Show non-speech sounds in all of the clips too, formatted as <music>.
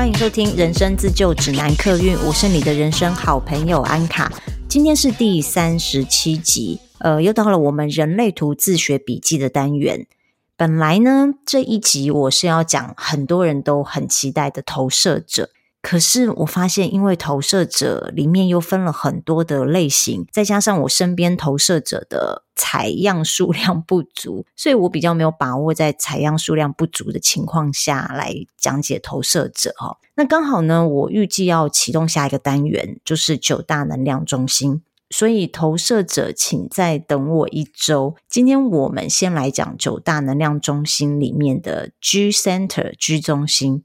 欢迎收听《人生自救指南》客运，我是你的人生好朋友安卡。今天是第三十七集，呃，又到了我们人类图自学笔记的单元。本来呢，这一集我是要讲很多人都很期待的投射者。可是我发现，因为投射者里面又分了很多的类型，再加上我身边投射者的采样数 <laughs> 量不足，所以我比较没有把握在采样数量不足的情况下来讲解投射者哈。那刚好呢，我预计要启动下一个单元，就是九大能量中心，所以投射者请再等我一周。今天我们先来讲九大能量中心里面的 G Center G 中心。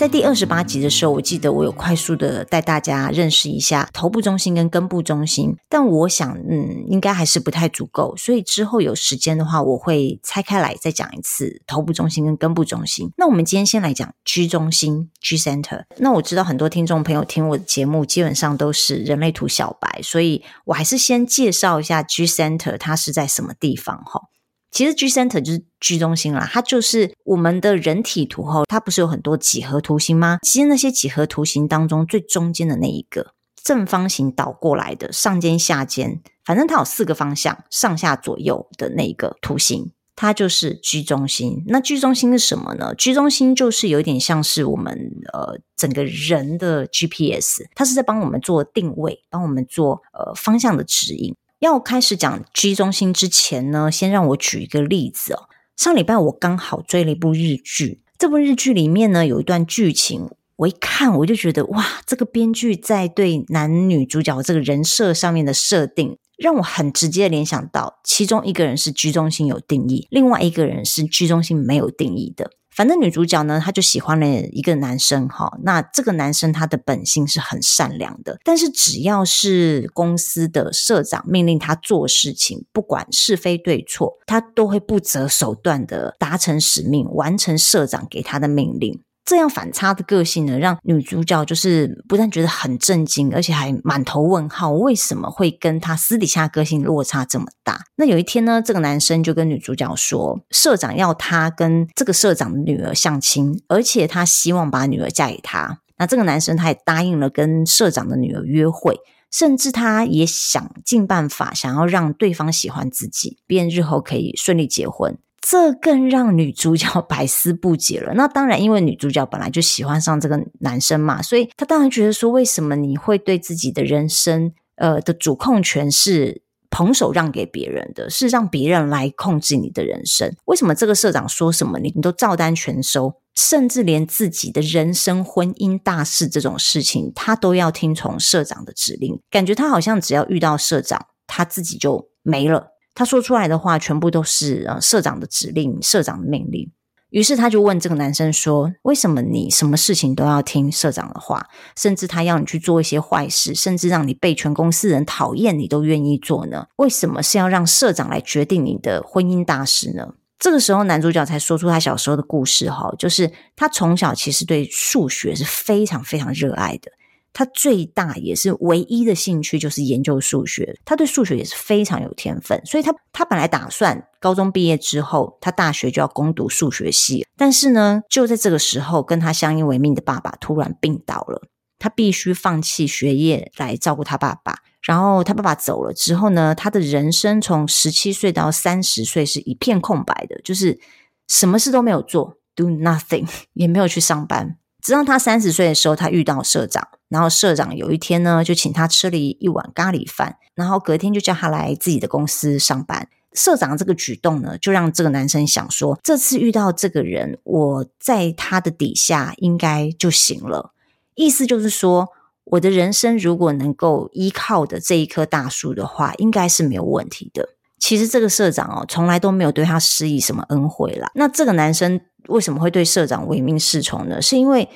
在第二十八集的时候，我记得我有快速的带大家认识一下头部中心跟根部中心，但我想，嗯，应该还是不太足够，所以之后有时间的话，我会拆开来再讲一次头部中心跟根部中心。那我们今天先来讲 G 中心 G Center。那我知道很多听众朋友听我的节目基本上都是人类图小白，所以我还是先介绍一下 G Center 它是在什么地方哈。其实 G Center 就是 G 中心啦，它就是我们的人体图后，它不是有很多几何图形吗？其实那些几何图形当中最中间的那一个正方形倒过来的上尖下尖，反正它有四个方向，上下左右的那一个图形，它就是居中心。那居中心是什么呢居中心就是有点像是我们呃整个人的 GPS，它是在帮我们做定位，帮我们做呃方向的指引。要开始讲 G 中心之前呢，先让我举一个例子哦。上礼拜我刚好追了一部日剧，这部日剧里面呢有一段剧情，我一看我就觉得哇，这个编剧在对男女主角这个人设上面的设定，让我很直接联想到，其中一个人是居中心有定义，另外一个人是居中心没有定义的。反正女主角呢，她就喜欢了一个男生哈。那这个男生他的本性是很善良的，但是只要是公司的社长命令他做事情，不管是非对错，他都会不择手段的达成使命，完成社长给他的命令。这样反差的个性呢，让女主角就是不但觉得很震惊，而且还满头问号，为什么会跟她私底下个性落差这么大？那有一天呢，这个男生就跟女主角说，社长要他跟这个社长的女儿相亲，而且他希望把女儿嫁给他。那这个男生他也答应了跟社长的女儿约会，甚至他也想尽办法想要让对方喜欢自己，便日后可以顺利结婚。这更让女主角百思不解了。<laughs> 那当然，因为女主角本来就喜欢上这个男生嘛，所以她当然觉得说，为什么你会对自己的人生，呃的主控权是捧手让给别人的，是让别人来控制你的人生？为什么这个社长说什么你你都照单全收，甚至连自己的人生婚姻大事这种事情，他都要听从社长的指令？感觉他好像只要遇到社长，他自己就没了。他说出来的话全部都是呃社长的指令，社长的命令。于是他就问这个男生说：“为什么你什么事情都要听社长的话？甚至他要你去做一些坏事，甚至让你被全公司人讨厌，你都愿意做呢？为什么是要让社长来决定你的婚姻大事呢？”这个时候，男主角才说出他小时候的故事哈，就是他从小其实对数学是非常非常热爱的。他最大也是唯一的兴趣就是研究数学，他对数学也是非常有天分，所以他他本来打算高中毕业之后，他大学就要攻读数学系，但是呢，就在这个时候，跟他相依为命的爸爸突然病倒了，他必须放弃学业来照顾他爸爸。然后他爸爸走了之后呢，他的人生从十七岁到三十岁是一片空白的，就是什么事都没有做，do nothing，也没有去上班。直到他三十岁的时候，他遇到社长，然后社长有一天呢，就请他吃了一一碗咖喱饭，然后隔天就叫他来自己的公司上班。社长这个举动呢，就让这个男生想说，这次遇到这个人，我在他的底下应该就行了。意思就是说，我的人生如果能够依靠的这一棵大树的话，应该是没有问题的。其实这个社长哦，从来都没有对他施以什么恩惠啦。那这个男生。为什么会对社长唯命是从呢？是因为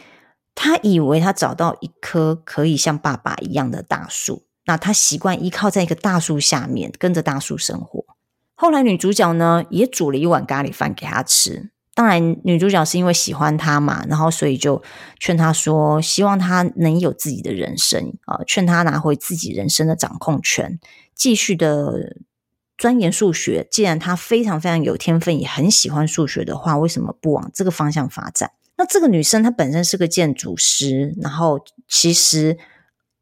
他以为他找到一棵可以像爸爸一样的大树，那他习惯依靠在一个大树下面，跟着大树生活。后来女主角呢，也煮了一碗咖喱饭给他吃，当然，女主角是因为喜欢他嘛，然后所以就劝他说，希望他能有自己的人生啊，劝他拿回自己人生的掌控权，继续的钻研数学。既然他非常非常有天分，也很喜欢数学的话，为什么不往这个方向发展？那这个女生她本身是个建筑师，然后其实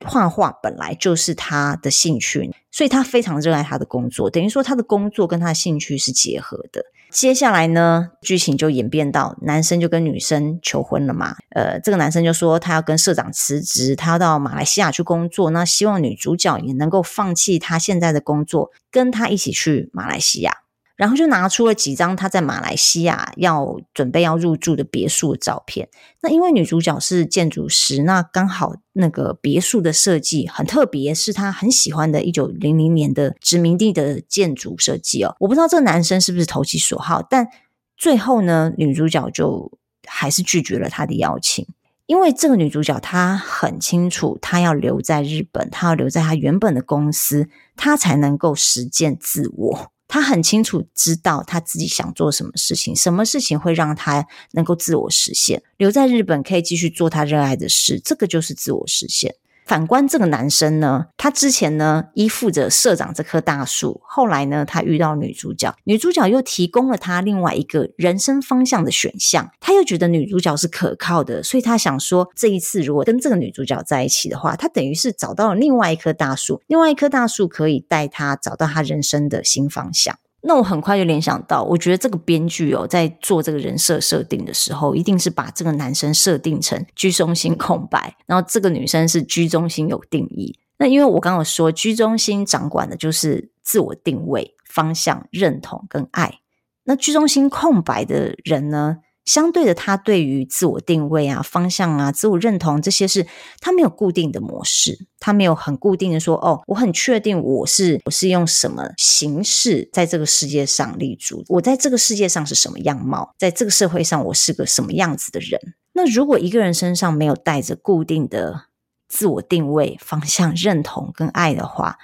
画画本来就是她的兴趣，所以她非常热爱她的工作，等于说她的工作跟她的兴趣是结合的。接下来呢，剧情就演变到男生就跟女生求婚了嘛。呃，这个男生就说他要跟社长辞职，他要到马来西亚去工作。那希望女主角也能够放弃他现在的工作，跟他一起去马来西亚。然后就拿出了几张他在马来西亚要准备要入住的别墅的照片。那因为女主角是建筑师，那刚好那个别墅的设计很特别，是他很喜欢的一九零零年的殖民地的建筑设计哦。我不知道这个男生是不是投其所好，但最后呢，女主角就还是拒绝了他的邀请，因为这个女主角她很清楚，她要留在日本，她要留在她原本的公司，她才能够实践自我。他很清楚知道他自己想做什么事情，什么事情会让他能够自我实现。留在日本可以继续做他热爱的事，这个就是自我实现。反观这个男生呢，他之前呢依附着社长这棵大树，后来呢他遇到女主角，女主角又提供了他另外一个人生方向的选项，他又觉得女主角是可靠的，所以他想说，这一次如果跟这个女主角在一起的话，他等于是找到了另外一棵大树，另外一棵大树可以带他找到他人生的新方向。那我很快就联想到，我觉得这个编剧哦，在做这个人设设定的时候，一定是把这个男生设定成居中心空白，然后这个女生是居中心有定义。那因为我刚刚说，居中心掌管的就是自我定位、方向、认同跟爱。那居中心空白的人呢？相对的，他对于自我定位啊、方向啊、自我认同这些事，他没有固定的模式，他没有很固定的说，哦，我很确定我是我是用什么形式在这个世界上立足，我在这个世界上是什么样貌，在这个社会上我是个什么样子的人。那如果一个人身上没有带着固定的自我定位、方向、认同跟爱的话，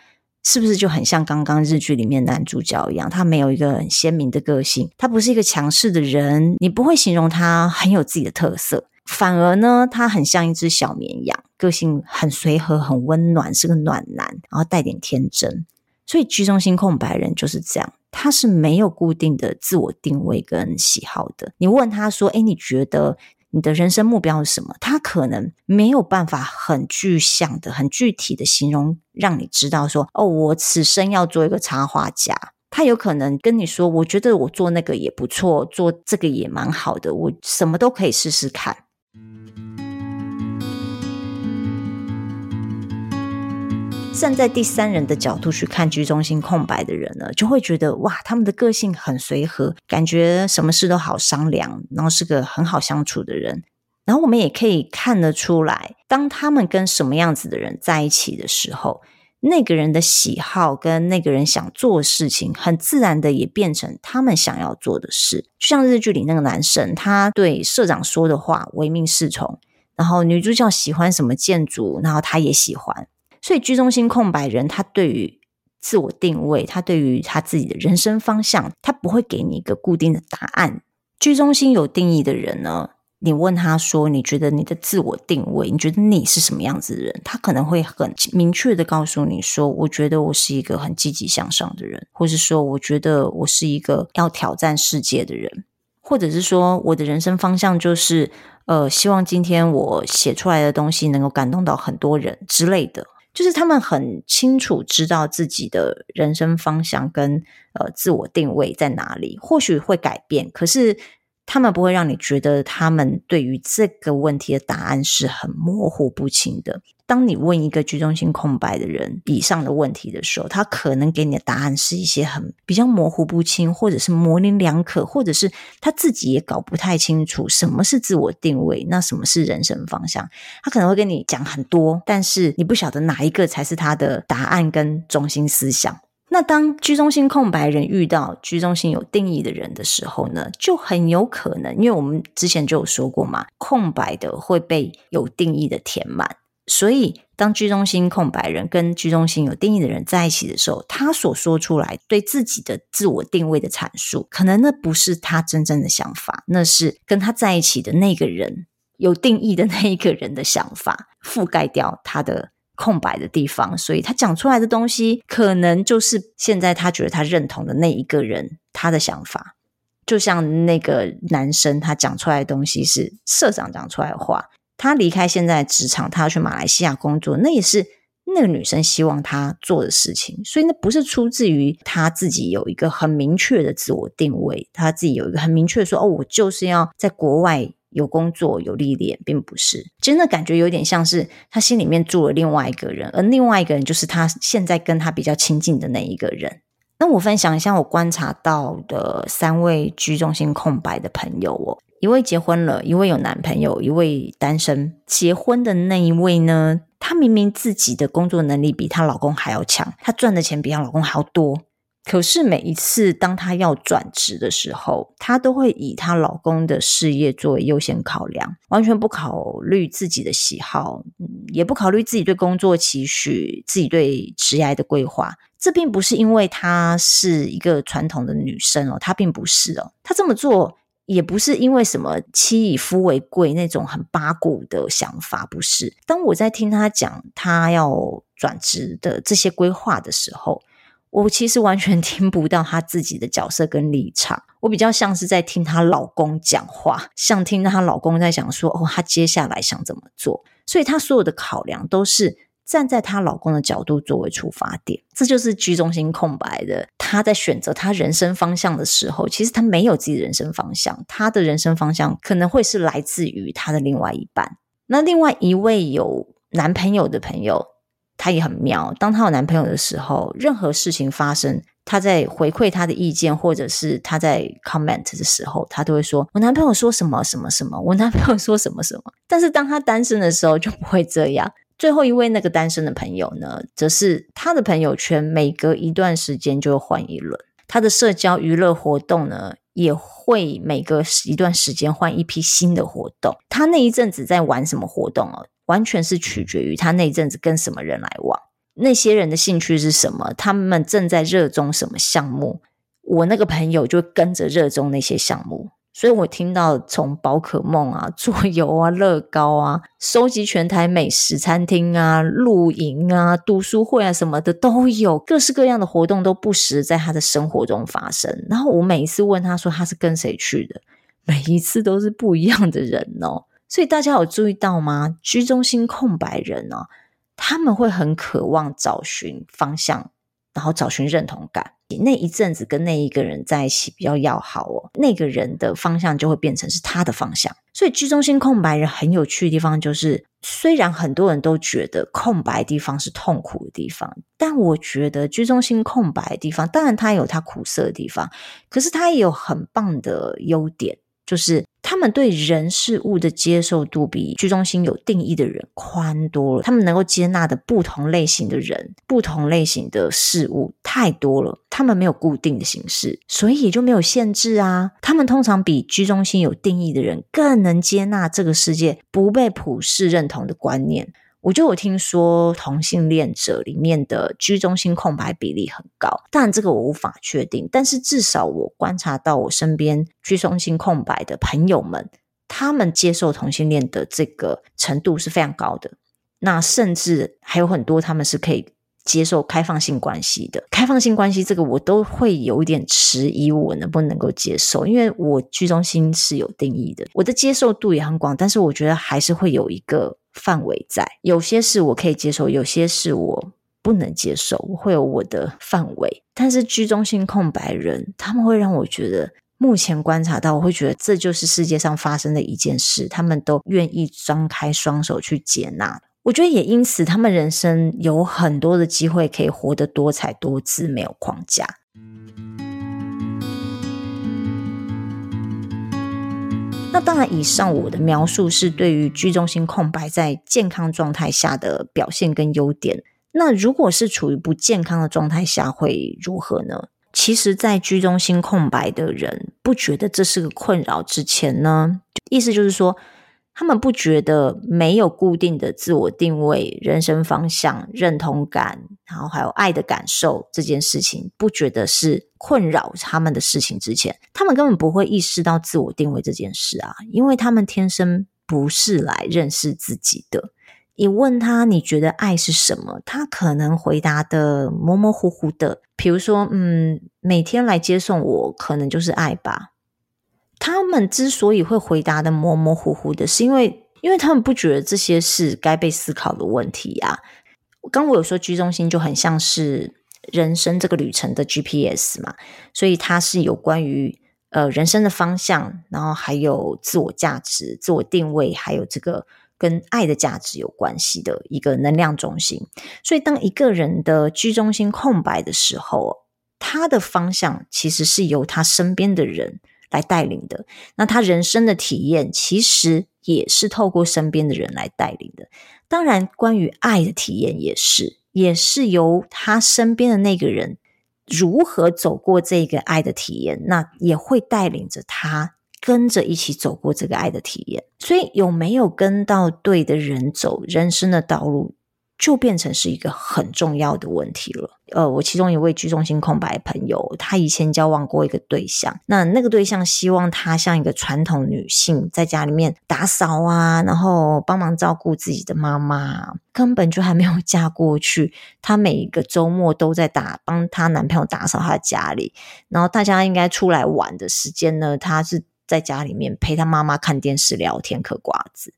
是不是就很像刚刚日剧里面男主角一样？他没有一个很鲜明的个性，他不是一个强势的人，你不会形容他很有自己的特色。反而呢，他很像一只小绵羊，个性很随和、很温暖，是个暖男，然后带点天真。所以居中心空白人就是这样，他是没有固定的自我定位跟喜好的。你问他说：“诶，你觉得？”你的人生目标是什么？他可能没有办法很具象的、很具体的形容，让你知道说：“哦，我此生要做一个插画家。”他有可能跟你说：“我觉得我做那个也不错，做这个也蛮好的，我什么都可以试试看。”站在第三人的角度去看居中心空白的人呢，就会觉得哇，他们的个性很随和，感觉什么事都好商量，然后是个很好相处的人。然后我们也可以看得出来，当他们跟什么样子的人在一起的时候，那个人的喜好跟那个人想做的事情，很自然的也变成他们想要做的事。就像日剧里那个男生，他对社长说的话唯命是从，然后女主角喜欢什么建筑，然后他也喜欢。所以居中心空白人，他对于自我定位，他对于他自己的人生方向，他不会给你一个固定的答案。居中心有定义的人呢，你问他说：“你觉得你的自我定位，你觉得你是什么样子的人？”他可能会很明确的告诉你说：“我觉得我是一个很积极向上的人，或是说，我觉得我是一个要挑战世界的人，或者是说，我的人生方向就是，呃，希望今天我写出来的东西能够感动到很多人之类的。”就是他们很清楚知道自己的人生方向跟呃自我定位在哪里，或许会改变，可是他们不会让你觉得他们对于这个问题的答案是很模糊不清的。当你问一个居中心空白的人以上的问题的时候，他可能给你的答案是一些很比较模糊不清，或者是模棱两可，或者是他自己也搞不太清楚什么是自我定位，那什么是人生方向。他可能会跟你讲很多，但是你不晓得哪一个才是他的答案跟中心思想。那当居中心空白人遇到居中心有定义的人的时候呢，就很有可能，因为我们之前就有说过嘛，空白的会被有定义的填满。所以，当居中心空白人跟居中心有定义的人在一起的时候，他所说出来对自己的自我定位的阐述，可能那不是他真正的想法，那是跟他在一起的那个人有定义的那一个人的想法，覆盖掉他的空白的地方，所以他讲出来的东西，可能就是现在他觉得他认同的那一个人他的想法。就像那个男生，他讲出来的东西是社长讲出来的话。他离开现在职场，他要去马来西亚工作，那也是那个女生希望他做的事情。所以那不是出自于他自己有一个很明确的自我定位，他自己有一个很明确的说：“哦，我就是要在国外有工作有历练。”并不是，真的感觉有点像是他心里面住了另外一个人，而另外一个人就是他现在跟他比较亲近的那一个人。那我分享一下我观察到的三位居中心空白的朋友哦。一位结婚了，一位有男朋友，一位单身。结婚的那一位呢，她明明自己的工作能力比她老公还要强，她赚的钱比她老公还要多。可是每一次当她要转职的时候，她都会以她老公的事业作为优先考量，完全不考虑自己的喜好，也不考虑自己对工作期许、自己对职业的规划。这并不是因为她是一个传统的女生哦，她并不是哦，她这么做。也不是因为什么妻以夫为贵那种很八股的想法，不是。当我在听他讲他要转职的这些规划的时候，我其实完全 <laughs> 听不到她自己的角色跟立场，我比较像是在听她老公讲话，像听她老公在讲说，哦，她接下来想怎么做，所以她所有的考量都是。站在她老公的角度作为出发点，这就是居中心空白的。她在选择她人生方向的时候，其实她没有自己人生方向，她的人生方向可能会是来自于她的另外一半。那另外一位有男朋友的朋友，她也很妙。当她有男朋友的时候，任何事情发生，她在回馈她的意见，或者是她在 comment 的时候，她都会说：“我男朋友说什么什么什么，我男朋友说什么什么。<laughs> ”但是当她单身的时候，就不会这样。最后一位那个单身的朋友呢，则是他的朋友圈每隔一段时间就会换一轮，他的社交娱乐活动呢，也会每隔一段时间换一批新的活动。他那一阵子在玩什么活动哦，完全是取决于他那一阵子跟什么人来往，那些人的兴趣是什么，他们正在热衷什么项目，我那个朋友就跟着热衷那些项目。所以我听到从宝可梦啊、桌游啊、乐高啊、收集全台美食餐厅啊、露营啊、读书会啊什么的都有，各式各样的活动都不时在他的生活中发生。然后我每一次问他说他是跟谁去的，每一次都是不一样的人哦。所以大家有注意到吗？居中心空白人哦，他们会很渴望找寻方向，然后找寻认同感。那一阵子跟那一个人在一起比较要好哦，那个人的方向就会变成是他的方向。所以居中心空白人很有趣的地方就是，虽然很多人都觉得空白地方是痛苦的地方，但我觉得居中心空白的地方，当然它有它苦涩的地方，可是它也有很棒的优点。就是他们对人事物的接受度比居中心有定义的人宽多了，他们能够接纳的不同类型的人、不同类型的事物太多了，他们没有固定的形式，所以也就没有限制啊。他们通常比居中心有定义的人更能接纳这个世界不被普世认同的观念。我就有听说同性恋者里面的居中心空白比例很高，当然这个我无法确定，但是至少我观察到我身边居中心空白的朋友们，他们接受同性恋的这个程度是非常高的。那甚至还有很多他们是可以接受开放性关系的。开放性关系这个我都会有一点迟疑，我能不能够接受？因为我居中心是有定义的，我的接受度也很广，但是我觉得还是会有一个。范围在，有些事我可以接受，有些事我不能接受，我会有我的范围。但是居中心空白人，他们会让我觉得，目前观察到，我会觉得这就是世界上发生的一件事，他们都愿意张开双手去接纳。我觉得也因此，他们人生有很多的机会可以活得多彩多姿，没有框架。那当然，以上我的描述是对于居中心空白在健康状态下的表现跟优点。那如果是处于不健康的状态下，会如何呢？其实，在居中心空白的人不觉得这是个困扰之前呢，意思就是说，他们不觉得没有固定的自我定位、人生方向、认同感，然后还有爱的感受这件事情，不觉得是困扰他们的事情之前，他们根本不会意识到自我定位这件事啊，因为他们天生不是来认识自己的。你问他你觉得爱是什么，他可能回答的模模糊糊的，比如说，嗯，每天来接送我，可能就是爱吧。他们之所以会回答的模模糊糊的，是因为因为他们不觉得这些是该被思考的问题啊。刚我有说居中心就很像是人生这个旅程的 GPS 嘛，所以它是有关于呃人生的方向，然后还有自我价值、自我定位，还有这个跟爱的价值有关系的一个能量中心。所以当一个人的居中心空白的时候，他的方向其实是由他身边的人。来带领的，那他人生的体验其实也是透过身边的人来带领的。当然，关于爱的体验也是，也是由他身边的那个人如何走过这个爱的体验，那也会带领着他跟着一起走过这个爱的体验。所以，有没有跟到对的人走人生的道路？就变成是一个很重要的问题了。呃，我其中一位居中心空白的朋友，他以前交往过一个对象，那那个对象希望他像一个传统女性，在家里面打扫啊，然后帮忙照顾自己的妈妈，根本就还没有嫁过去。她每一个周末都在打帮她男朋友打扫她的家里，然后大家应该出来玩的时间呢，她是在家里面陪她妈妈看电视、聊天、嗑瓜子。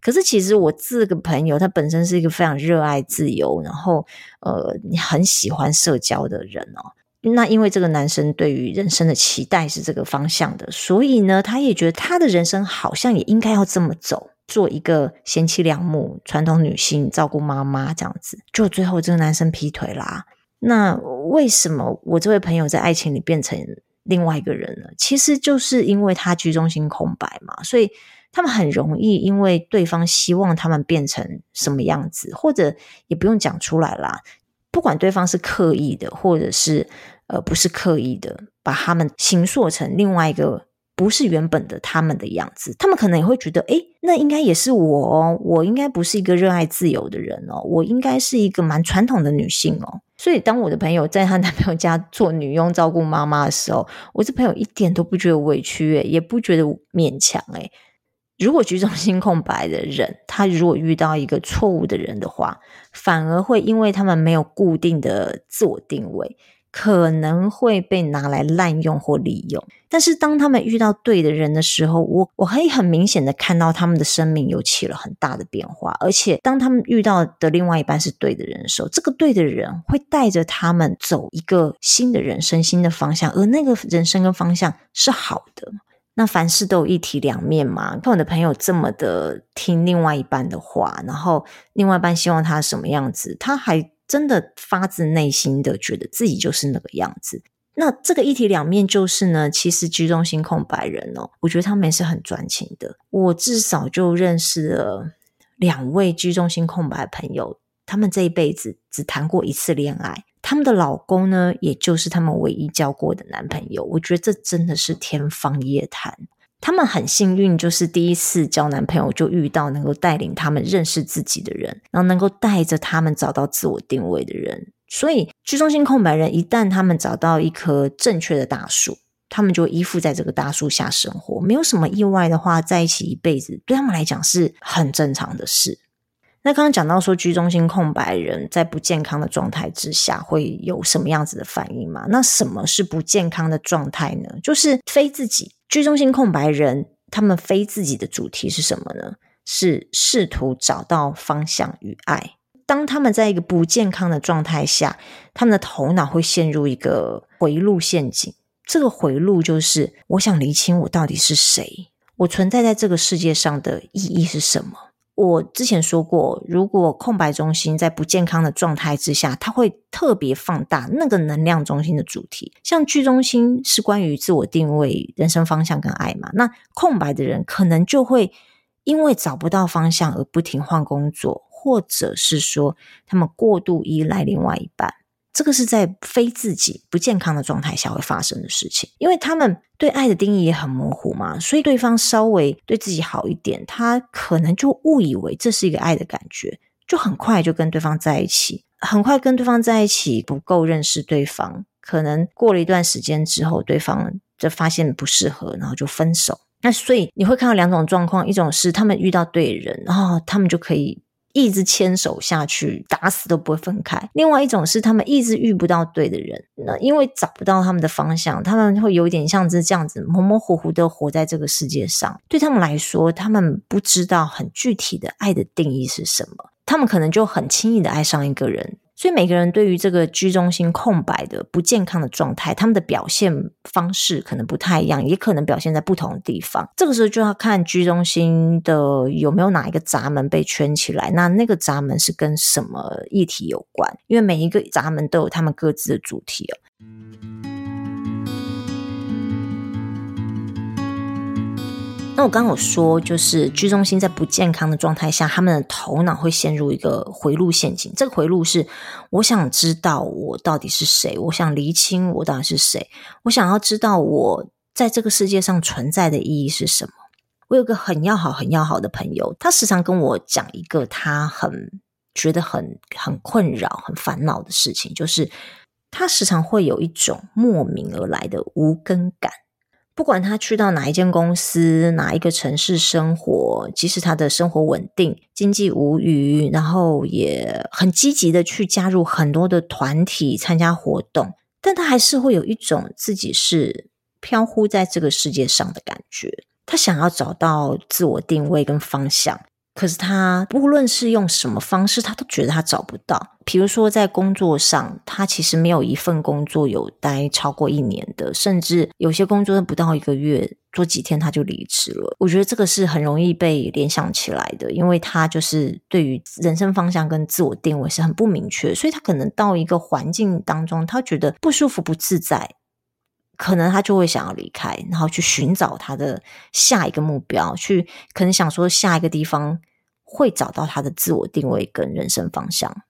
可是，其实我这个朋友他本身是一个非常热爱自由，然后呃，很喜欢社交的人哦。那因为这个男生对于人生的期待是这个方向的，所以呢，他也觉得他的人生好像也应该要这么走，做一个贤妻良母、传统女性，照顾妈妈这样子。就最后这个男生劈腿啦。那为什么我这位朋友在爱情里变成另外一个人呢？其实就是因为他居中心空白嘛，所以。他们很容易因为对方希望他们变成什么样子，或者也不用讲出来啦。不管对方是刻意的，或者是呃不是刻意的，把他们形塑成另外一个不是原本的他们的样子，他们可能也会觉得，哎，那应该也是我，我应该不是一个热爱自由的人哦，我应该是一个蛮传统的女性哦。所以，当我的朋友在她男朋友家做女佣照顾妈妈的时候，我这朋友一点都不觉得委屈，也不觉得勉强诶。如果局中心空白的人，他如果遇到一个错误的人的话，反而会因为他们没有固定的自我定位，可能会被拿来滥用或利用。但是当他们遇到对的人的时候，我我可以很明显的看到他们的生命有起了很大的变化。而且当他们遇到的另外一半是对的人的时候，这个对的人会带着他们走一个新的人生、新的方向，而那个人生跟方向是好的。那凡事都有一体两面嘛，看我的朋友这么的听另外一半的话，然后另外一半希望他什么样子，他还真的发自内心的觉得自己就是那个样子。那这个一体两面就是呢，其实居中心空白人哦，我觉得他们也是很专情的。我至少就认识了两位居中心空白朋友，他们这一辈子只谈过一次恋爱。他们的老公呢，也就是他们唯一交过的男朋友。我觉得这真的是天方夜谭。他们很幸运，就是第一次交男朋友就遇到能够带领他们认识自己的人，然后能够带着他们找到自我定位的人。所以，居中心空白人一旦他们找到一棵正确的大树，他们就依附在这个大树下生活。没有什么意外的话，在一起一辈子，对他们来讲是很正常的事。那刚刚讲到说，居中心空白人在不健康的状态之下会有什么样子的反应吗？那什么是不健康的状态呢？就是非自己。居中心空白人他们非自己的主题是什么呢？是试图找到方向与爱。当他们在一个不健康的状态下，他们的头脑会陷入一个回路陷阱。这个回路就是：我想厘清我到底是谁，我存在在这个世界上的意义是什么。我之前说过，如果空白中心在不健康的状态之下，它会特别放大那个能量中心的主题。像聚中心是关于自我定位、人生方向跟爱嘛，那空白的人可能就会因为找不到方向而不停换工作，或者是说他们过度依赖另外一半。这个是在非自己不健康的状态下会发生的事情，因为他们对爱的定义也很模糊嘛，所以对方稍微对自己好一点，他可能就误以为这是一个爱的感觉，就很快就跟对方在一起，很快跟对方在一起，不够认识对方，可能过了一段时间之后，对方就发现不适合，然后就分手。那所以你会看到两种状况，一种是他们遇到对人，然后他们就可以。一直牵手下去，打死都不会分开。另外一种是他们一直遇不到对的人，那因为找不到他们的方向，他们会有点像是这样子模模糊糊的活在这个世界上。对他们来说，他们不知道很具体的爱的定义是什么，他们可能就很轻易的爱上一个人。所以每个人对于这个居中心空白的不健康的状态，他们的表现方式可能不太一样，也可能表现在不同的地方。这个时候就要看居中心的有没有哪一个闸门被圈起来，那那个闸门是跟什么议题有关？因为每一个闸门都有他们各自的主题了。那我刚有说，就是居中心在不健康的状态下，他们的头脑会陷入一个回路陷阱。这个回路是：我想知道我到底是谁，我想厘清我到底是谁，我想要知道我在这个世界上存在的意义是什么。我有个很要好、很要好的朋友，他时常跟我讲一个他很觉得很很困扰、很烦恼的事情，就是他时常会有一种莫名而来的无根感。不管他去到哪一间公司、哪一个城市生活，即使他的生活稳定、经济无虞，然后也很积极的去加入很多的团体、参加活动，但他还是会有一种自己是飘忽在这个世界上的感觉。他想要找到自我定位跟方向。可是他不论是用什么方式，他都觉得他找不到。比如说在工作上，他其实没有一份工作有待超过一年的，甚至有些工作不到一个月，做几天他就离职了。我觉得这个是很容易被联想起来的，因为他就是对于人生方向跟自我定位是很不明确，所以他可能到一个环境当中，他觉得不舒服、不自在，可能他就会想要离开，然后去寻找他的下一个目标，去可能想说下一个地方。会找到他的自我定位跟人生方向，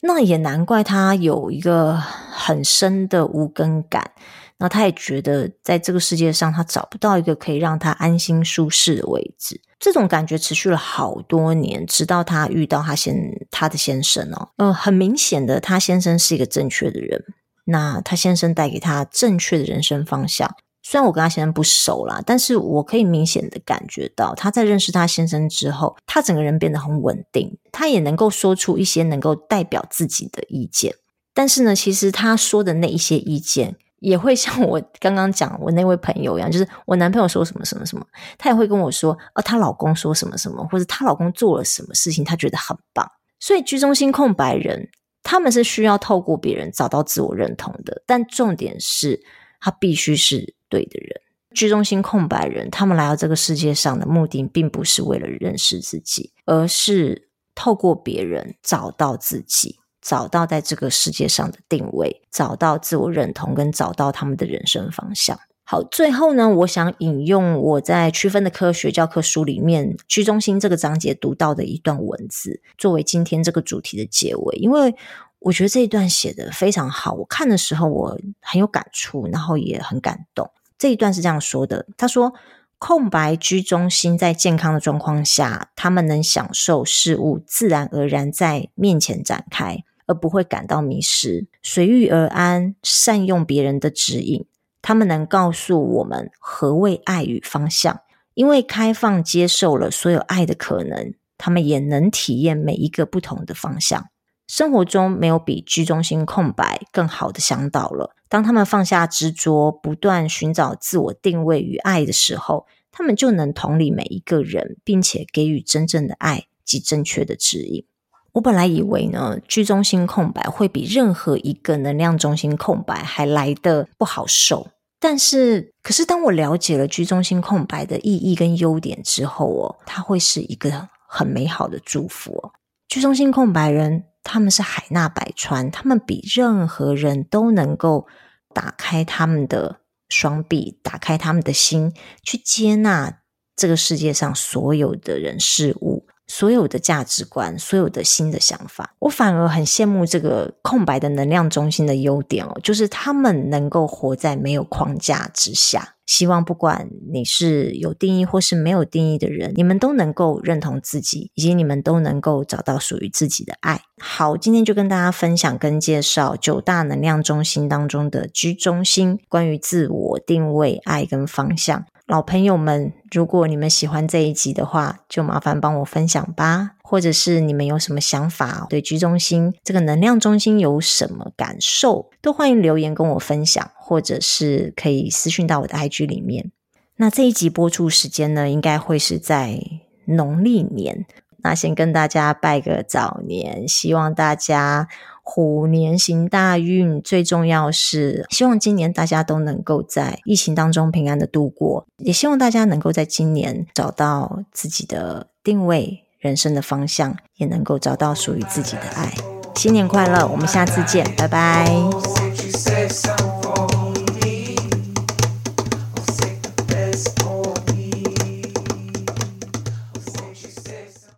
那也难怪他有一个很深的无根感。那他也觉得在这个世界上，他找不到一个可以让他安心舒适的位置。这种感觉持续了好多年，直到他遇到他先他的先生哦，呃，很明显的，他先生是一个正确的人。那他先生带给他正确的人生方向。虽然我跟他先生不熟啦，但是我可以明显的感觉到，他在认识他先生之后，他整个人变得很稳定，他也能够说出一些能够代表自己的意见。但是呢，其实他说的那一些意见，也会像我刚刚讲我那位朋友一样，就是我男朋友说什么什么什么，他也会跟我说，哦，她老公说什么什么，或者她老公做了什么事情，她觉得很棒。所以居中心空白人，他们是需要透过别人找到自我认同的，但重点是，他必须是。对的人，居中心空白人，他们来到这个世界上的目的，并不是为了认识自己，而是透过别人找到自己，找到在这个世界上的定位，找到自我认同，跟找到他们的人生方向。好，最后呢，我想引用我在《区分的科学》教科书里面居中心这个章节读到的一段文字，作为今天这个主题的结尾，因为我觉得这一段写得非常好，我看的时候我很有感触，然后也很感动。这一段是这样说的：他说，空白居中心在健康的状况下，他们能享受事物自然而然在面前展开，而不会感到迷失，随遇而安，善用别人的指引。他们能告诉我们何谓爱与方向，因为开放接受了所有爱的可能，他们也能体验每一个不同的方向。生活中没有比居中心空白更好的向导了。当他们放下执着，不断寻找自我定位与爱的时候，他们就能同理每一个人，并且给予真正的爱及正确的指引。我本来以为呢，居中心空白会比任何一个能量中心空白还来得不好受。但是，可是当我了解了居中心空白的意义跟优点之后哦，它会是一个很美好的祝福哦。居中心空白人。他们是海纳百川，他们比任何人都能够打开他们的双臂，打开他们的心，去接纳这个世界上所有的人事物，所有的价值观，所有的新的想法。我反而很羡慕这个空白的能量中心的优点哦，就是他们能够活在没有框架之下。希望不管你是有定义或是没有定义的人，你们都能够认同自己，以及你们都能够找到属于自己的爱。好，今天就跟大家分享跟介绍九大能量中心当中的居中心，关于自我定位、爱跟方向。老朋友们，如果你们喜欢这一集的话，就麻烦帮我分享吧。或者是你们有什么想法，对居中心这个能量中心有什么感受，都欢迎留言跟我分享，或者是可以私讯到我的 IG 里面。那这一集播出时间呢，应该会是在农历年。那先跟大家拜个早年，希望大家。虎年行大运，最重要是希望今年大家都能够在疫情当中平安的度过，也希望大家能够在今年找到自己的定位、人生的方向，也能够找到属于自己的爱。新年快乐，我们下次见，拜拜。